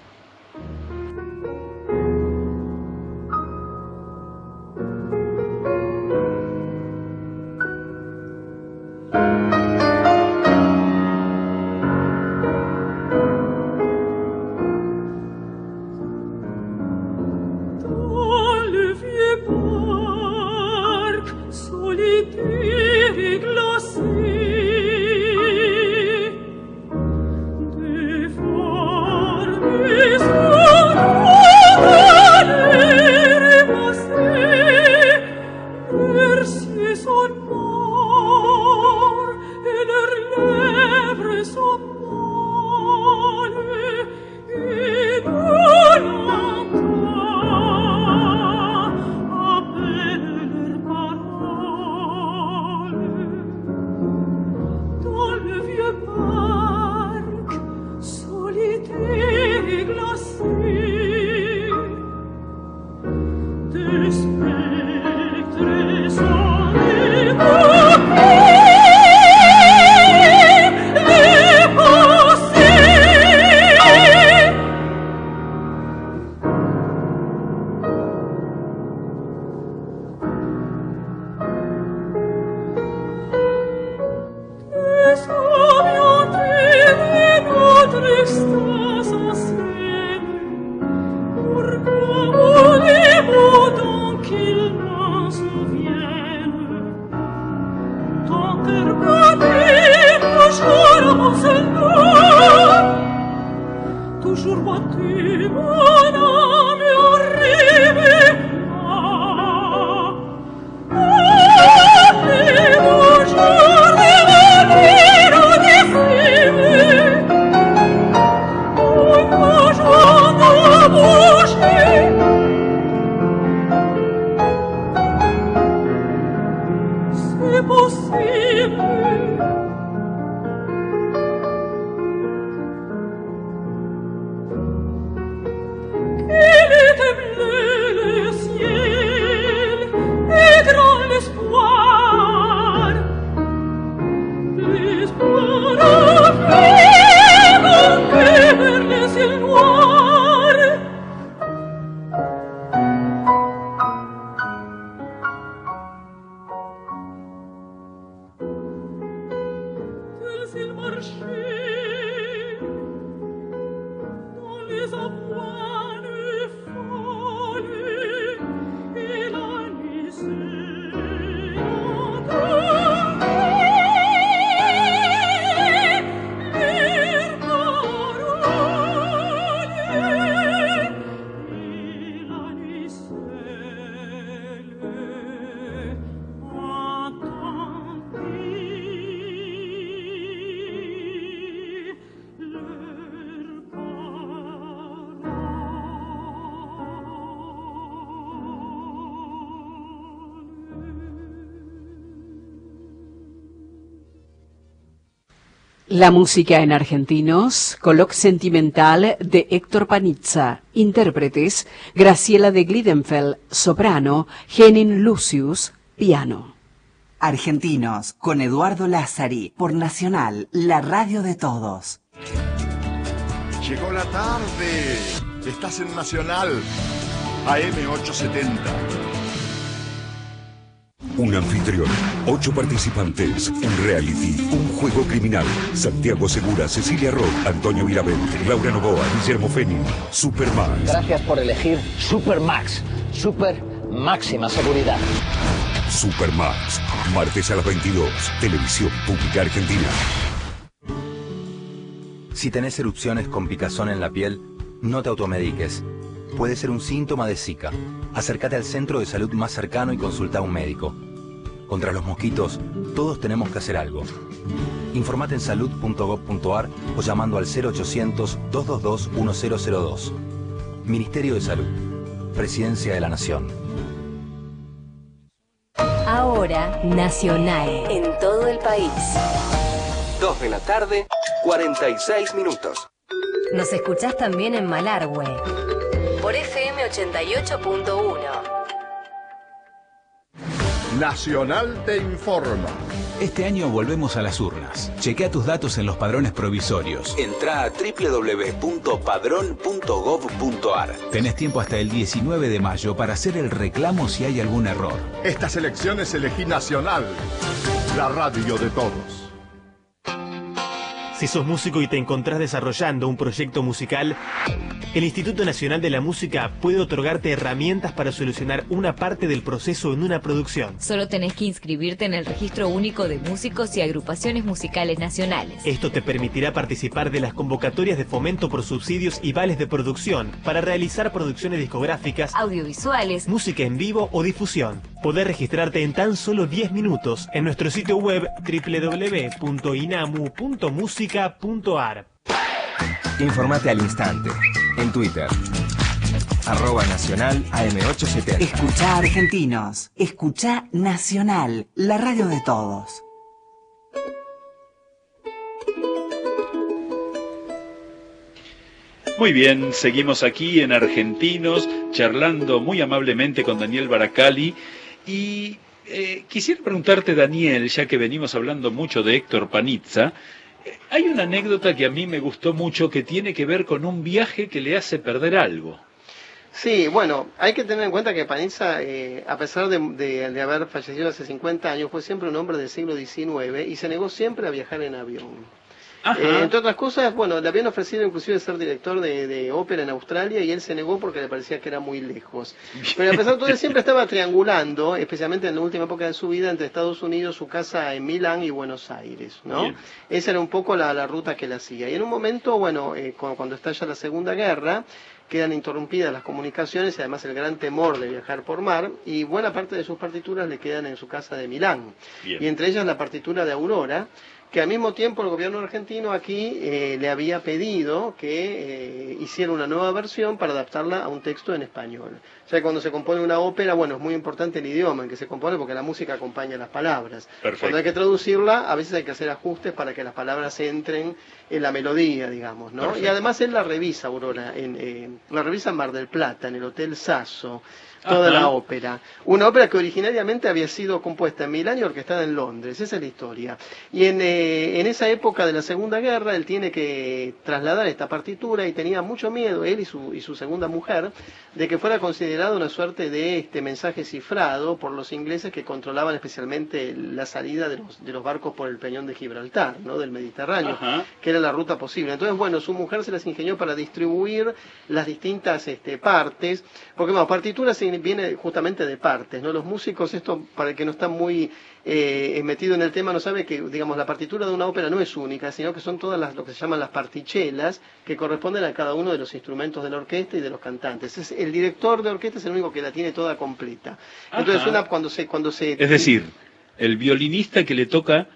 La música en argentinos, Coloc Sentimental de Héctor Panizza, intérpretes, Graciela de Glidenfeld, soprano, Henning Lucius, piano. Argentinos con Eduardo Lázari por Nacional, la radio de todos. Llegó la tarde. Estás en Nacional. AM870. Un anfitrión, ocho participantes, un reality, un juego criminal. Santiago Segura, Cecilia Roth, Antonio Viravente, Laura Novoa, Guillermo Fenin, Superman. Gracias por elegir Supermax. Super máxima seguridad. Supermax. Martes a las 22. Televisión Pública Argentina. Si tenés erupciones con picazón en la piel, no te automediques. Puede ser un síntoma de Zika. Acércate al centro de salud más cercano y consulta a un médico. Contra los mosquitos, todos tenemos que hacer algo. Informate en salud.gov.ar o llamando al 0800-222-1002. Ministerio de Salud. Presidencia de la Nación. Ahora, Nacional, en todo el país. 2 de la tarde, 46 minutos. Nos escuchás también en Malargüe, por FM 88.1. Nacional te informa. Este año volvemos a las urnas. Chequea tus datos en los padrones provisorios. Entra a www.padrón.gov.ar. Tenés tiempo hasta el 19 de mayo para hacer el reclamo si hay algún error. Estas elecciones elegí Nacional. La radio de todos. Si sos músico y te encontrás desarrollando un proyecto musical, el Instituto Nacional de la Música puede otorgarte herramientas para solucionar una parte del proceso en una producción. Solo tenés que inscribirte en el Registro Único de Músicos y Agrupaciones Musicales Nacionales. Esto te permitirá participar de las convocatorias de fomento por subsidios y vales de producción para realizar producciones discográficas, audiovisuales, música en vivo o difusión. Podés registrarte en tan solo 10 minutos en nuestro sitio web www.inamu.musica.ar. Informate al instante. En Twitter. Arroba Nacional AM870. Escucha argentinos. Escucha Nacional, la radio de todos. Muy bien, seguimos aquí en Argentinos, charlando muy amablemente con Daniel Baracali. Y eh, quisiera preguntarte, Daniel, ya que venimos hablando mucho de Héctor Panizza, eh, hay una anécdota que a mí me gustó mucho que tiene que ver con un viaje que le hace perder algo. Sí, bueno, hay que tener en cuenta que Panizza, eh, a pesar de, de- de haber fallecido hace 50 años, fue siempre un hombre del siglo XIX y se negó siempre a viajar en avión. Eh, entre otras cosas, bueno, le habían ofrecido inclusive ser director de, de ópera en Australia y él se negó porque le parecía que era muy lejos. Pero a pesar de todo, él siempre estaba triangulando, especialmente en la última época de su vida, entre Estados Unidos, su casa en Milán y Buenos Aires, ¿no? Bien. Esa era un poco la, la ruta que él hacía. Y en un momento, bueno, eh, cu- cuando estalla la Segunda Guerra, quedan interrumpidas las comunicaciones y además el gran temor de viajar por mar y buena parte de sus partituras le quedan en su casa de Milán. Bien. Y entre ellas la partitura de Aurora, que al mismo tiempo el gobierno argentino aquí eh, le había pedido que eh, hiciera una nueva versión para adaptarla a un texto en español. O sea, cuando se compone una ópera, bueno, es muy importante el idioma en que se compone porque la música acompaña las palabras. Perfecto. Cuando hay que traducirla, a veces hay que hacer ajustes para que las palabras entren en la melodía, digamos, ¿no? Perfecto. Y además él la revisa, Aurora, en, eh, la revisa en Mar del Plata, en el Hotel Sasso, toda Ajá. la ópera. Una ópera que originariamente había sido compuesta en Milán y orquestada en Londres, esa es la historia. Y en, eh, en esa época de la Segunda Guerra, él tiene que trasladar esta partitura y tenía mucho miedo, él y su, y su segunda mujer, de que fuera una suerte de este mensaje cifrado por los ingleses que controlaban especialmente la salida de los, de los barcos por el peñón de Gibraltar, ¿no? del Mediterráneo, Ajá. que era la ruta posible. Entonces, bueno, su mujer se las ingenió para distribuir las distintas este, partes, porque bueno, partitura viene justamente de partes, ¿no? Los músicos, esto para el que no está muy eh, metido en el tema, no sabe que, digamos, la partitura de una ópera no es única, sino que son todas las, lo que se llaman las partichelas, que corresponden a cada uno de los instrumentos de la orquesta y de los cantantes. Es, el director de orquesta es el único que la tiene toda completa. Entonces, una, cuando se, cuando se Es decir, el violinista que le toca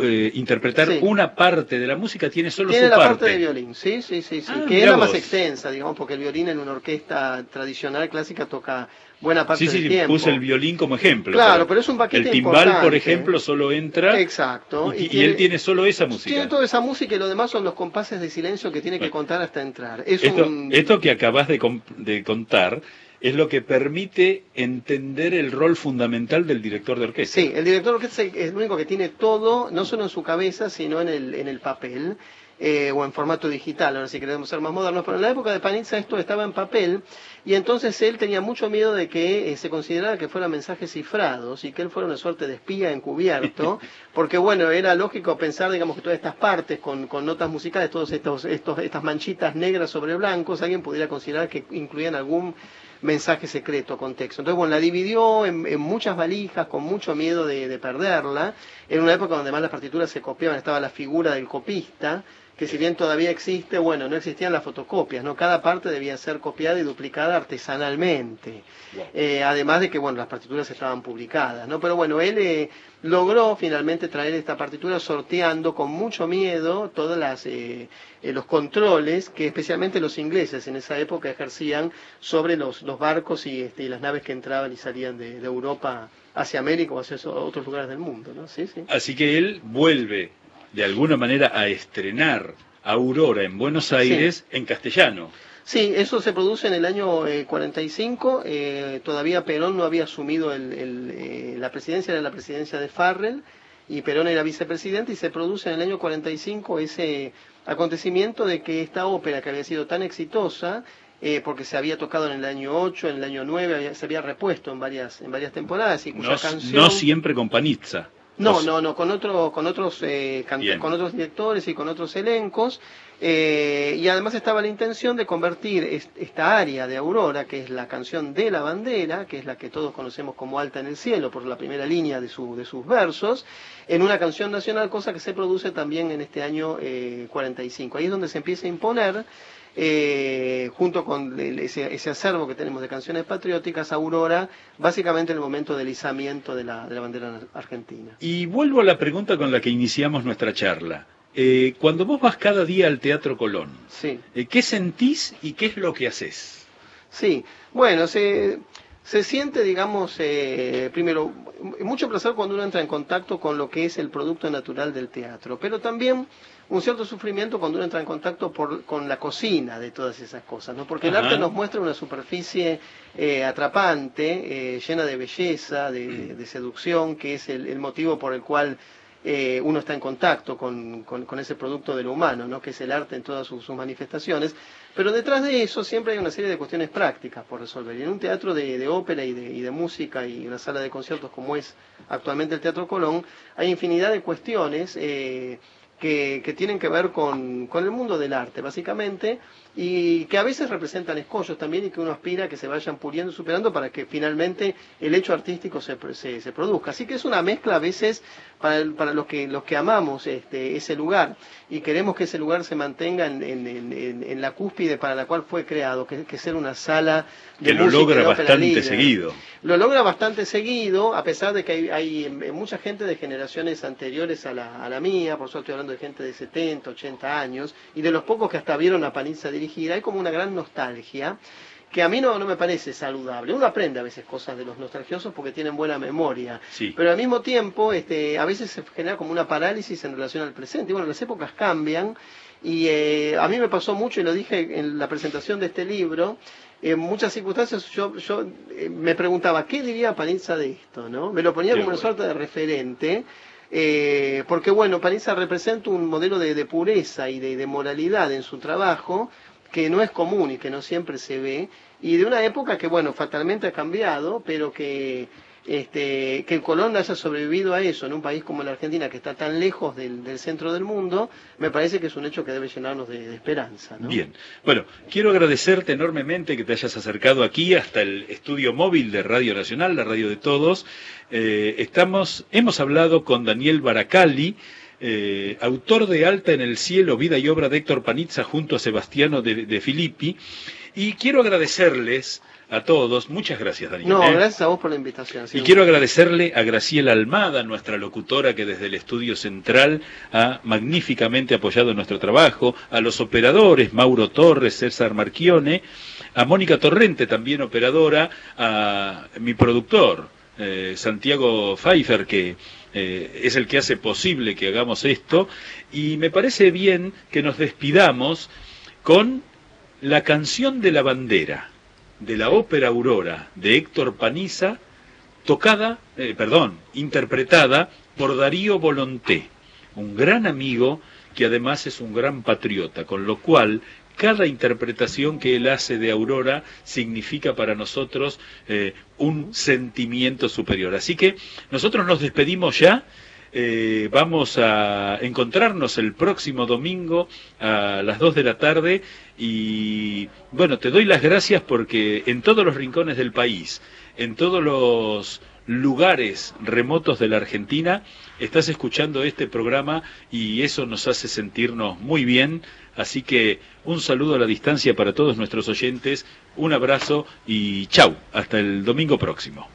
eh, interpretar Sí. una parte de la música tiene solo Tiene su la parte. parte de violín, sí, sí, sí, sí. Ah, que es la más extensa, digamos, porque el violín en una orquesta tradicional clásica toca buena parte Sí, sí, del tiempo. puse el violín como ejemplo. Claro, pero es un paquete El timbal, por importante. ejemplo, solo entra Exacto. y, y tiene- él tiene solo esa música. Tiene toda esa música y lo demás son los compases de silencio que tiene que contar hasta entrar. Es Esto, un... esto que acabas de, de contar es lo que permite entender el rol fundamental del director de orquesta. Sí, el director de orquesta es el único que tiene todo, no solo en su cabeza, sino en el, en el papel. eh, o en formato digital, ahora si queremos ser más modernos, pero en la época de Panizza esto estaba en papel y entonces él tenía mucho miedo de que eh, se considerara que fueran mensajes cifrados y que él fuera una suerte de espía encubierto, porque bueno, era lógico pensar, digamos, que todas estas partes con, con notas musicales, todos estos, estos, estas manchitas negras sobre blancos, alguien pudiera considerar que incluían algún mensaje secreto con texto. Entonces, bueno, la dividió en, en muchas valijas con mucho miedo de, de perderla. En una época donde más las partituras se copiaban, estaba la figura del copista, que si bien todavía existe, bueno, no existían las fotocopias, ¿no? Cada parte debía ser copiada y duplicada artesanalmente. Eh, además de que, bueno, las partituras estaban publicadas, ¿no? Pero bueno, él eh, logró finalmente traer esta partitura sorteando con mucho miedo todos las, eh, eh, los controles que especialmente los ingleses en esa época ejercían sobre los, los barcos y, este, y las naves que entraban y salían de, de Europa hacia América o hacia otros lugares del mundo, ¿no? Sí, sí. Así que él vuelve de alguna manera a estrenar Aurora en Buenos Aires en castellano. Sí, eso se produce en el año eh, 45. eh, todavía Perón no había asumido el- el, eh, la presidencia, era la presidencia de Farrell y Perón era vicepresidente y se produce en el año 45 ese acontecimiento de que esta ópera que había sido tan exitosa eh, porque se había tocado en el año 8, en el año 9, había- se había repuesto en varias en varias temporadas y cuya No, canción no siempre con Panizza. No, no, no, con, otro, con, otros, eh, con otros directores y con otros elencos. eh, y además estaba la intención de convertir est- esta área de Aurora, que es la canción de la bandera, que es la que todos conocemos como Alta en el Cielo, por la primera línea de, su, de sus versos, en una canción nacional, cosa que se produce también en este año eh, 45. Ahí es donde se empieza a imponer eh, junto con el- ese, ese acervo que tenemos de canciones patrióticas, Aurora, básicamente en el momento del izamiento de la, de la bandera argentina. Y vuelvo a la pregunta con la que iniciamos nuestra charla. Eh, cuando vos vas cada día al Teatro Colón, Sí. eh, ¿qué sentís y qué es lo que haces? Sí, bueno, se, se siente, digamos, eh, primero, mucho placer cuando uno entra en contacto con lo que es el producto natural del teatro, pero también un cierto sufrimiento cuando uno entra en contacto por, con la cocina de todas esas cosas, ¿no? Porque el arte nos muestra una superficie eh, atrapante, eh, llena de belleza, de, de seducción, que es el, el motivo por el cual eh, uno está en contacto con, con- ese producto de lo humano, ¿no? que es el arte en todas sus, manifestaciones. Pero detrás de eso siempre hay una serie de cuestiones prácticas por resolver. Y en un teatro de, de ópera y de, y de música y una sala de conciertos como es actualmente el Teatro Colón, hay infinidad de cuestiones eh, que, que tienen que ver con, con el mundo del arte, básicamente, y que a veces representan escollos también y que uno aspira a que se vayan puliendo y superando para que finalmente el hecho artístico se, se, se produzca. Así que es una mezcla a veces para, el- para los, que, los que amamos este, ese lugar y queremos que ese lugar se mantenga en, en- en- la cúspide para la cual fue creado, que, que ser una sala de Que lo música logra bastante seguido. Lo logra bastante seguido, a pesar de que hay, hay, eh, mucha gente de generaciones anteriores a la, a la mía, por eso estoy hablando de gente de 70, 80 años, y de los pocos que hasta vieron a Panizza dirigir, hay como una gran nostalgia que a mí no, no me parece saludable. Uno aprende a veces cosas de los nostalgiosos porque tienen buena memoria, Sí. pero al mismo tiempo este, a veces se genera como una parálisis en relación al presente. Y bueno, las épocas cambian y eh, a mí me pasó mucho, y lo dije en la presentación de este libro, en muchas circunstancias yo, yo eh, me preguntaba, ¿qué diría Panizza de esto? ¿no? Me lo ponía como una suerte de referente, eh, porque bueno, Panizza representa un modelo de, de pureza y de, de moralidad en su trabajo que no es común y que no siempre se ve, y de una época que bueno, fatalmente ha cambiado, pero que este, que Colón haya sobrevivido a eso en un país como la Argentina, que está tan lejos del, del centro del mundo, me parece que es un hecho que debe llenarnos de, esperanza. Bien, bueno, quiero agradecerte enormemente que te hayas acercado aquí hasta el estudio móvil de Radio Nacional, la radio de todos. Eh, estamos, hemos hablado con Daniel Baracali, eh, autor de Alta en el Cielo, vida y obra de Héctor Panizza junto a Sebastiano de, de Filippi, y quiero agradecerles a todos, muchas gracias Daniel. No, ¿eh? gracias a vos por la invitación. sí. Y quiero agradecerle a Graciela Almada, nuestra locutora que desde el estudio central ha magníficamente apoyado nuestro trabajo, a los operadores, Mauro Torres, César Marchione, a Mónica Torrente, también operadora, a mi productor, eh, Santiago Pfeiffer, que eh, es el que hace posible que hagamos esto, y me parece bien que nos despidamos con la canción de la bandera de la ópera Aurora de Héctor Paniza, tocada, eh, perdón, interpretada por Darío Volonté, un gran amigo que además es un gran patriota, con lo cual cada interpretación que él hace de Aurora significa para nosotros eh, un sentimiento superior. Así que nosotros nos despedimos ya. Eh, vamos a encontrarnos el próximo domingo a las 2 de la tarde y bueno, te doy las gracias porque en todos los rincones del país, en todos los lugares remotos de la Argentina, estás escuchando este programa y eso nos hace sentirnos muy bien. Así que un saludo a la distancia para todos nuestros oyentes, un abrazo y chau, hasta el domingo próximo.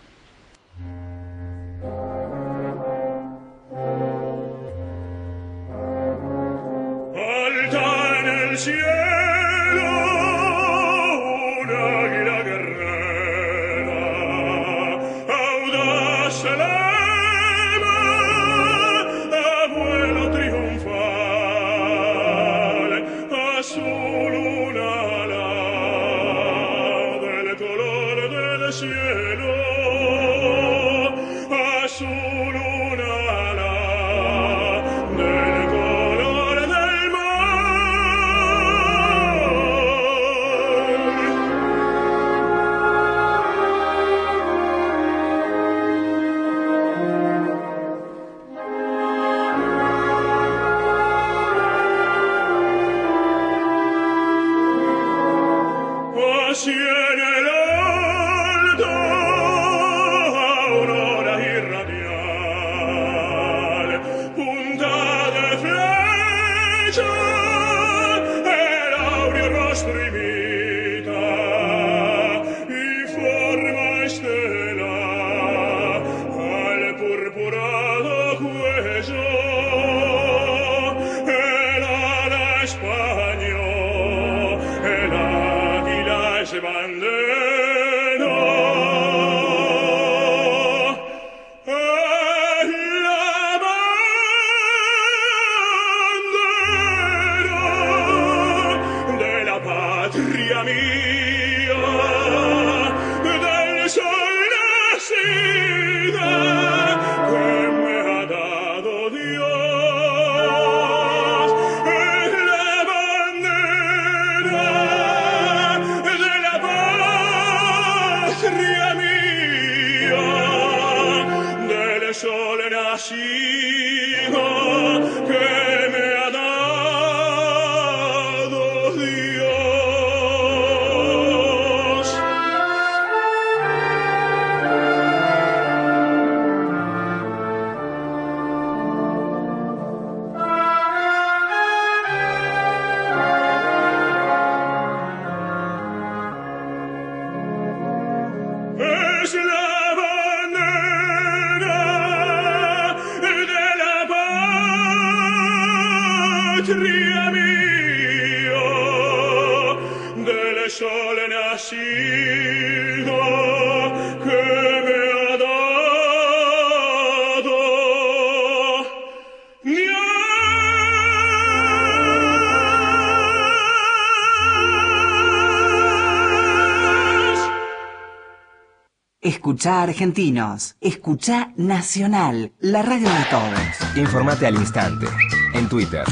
Argentinos, escucha Nacional, la radio de todos. Informate al instante. En Twitter.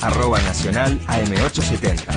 Arroba Nacional AM870.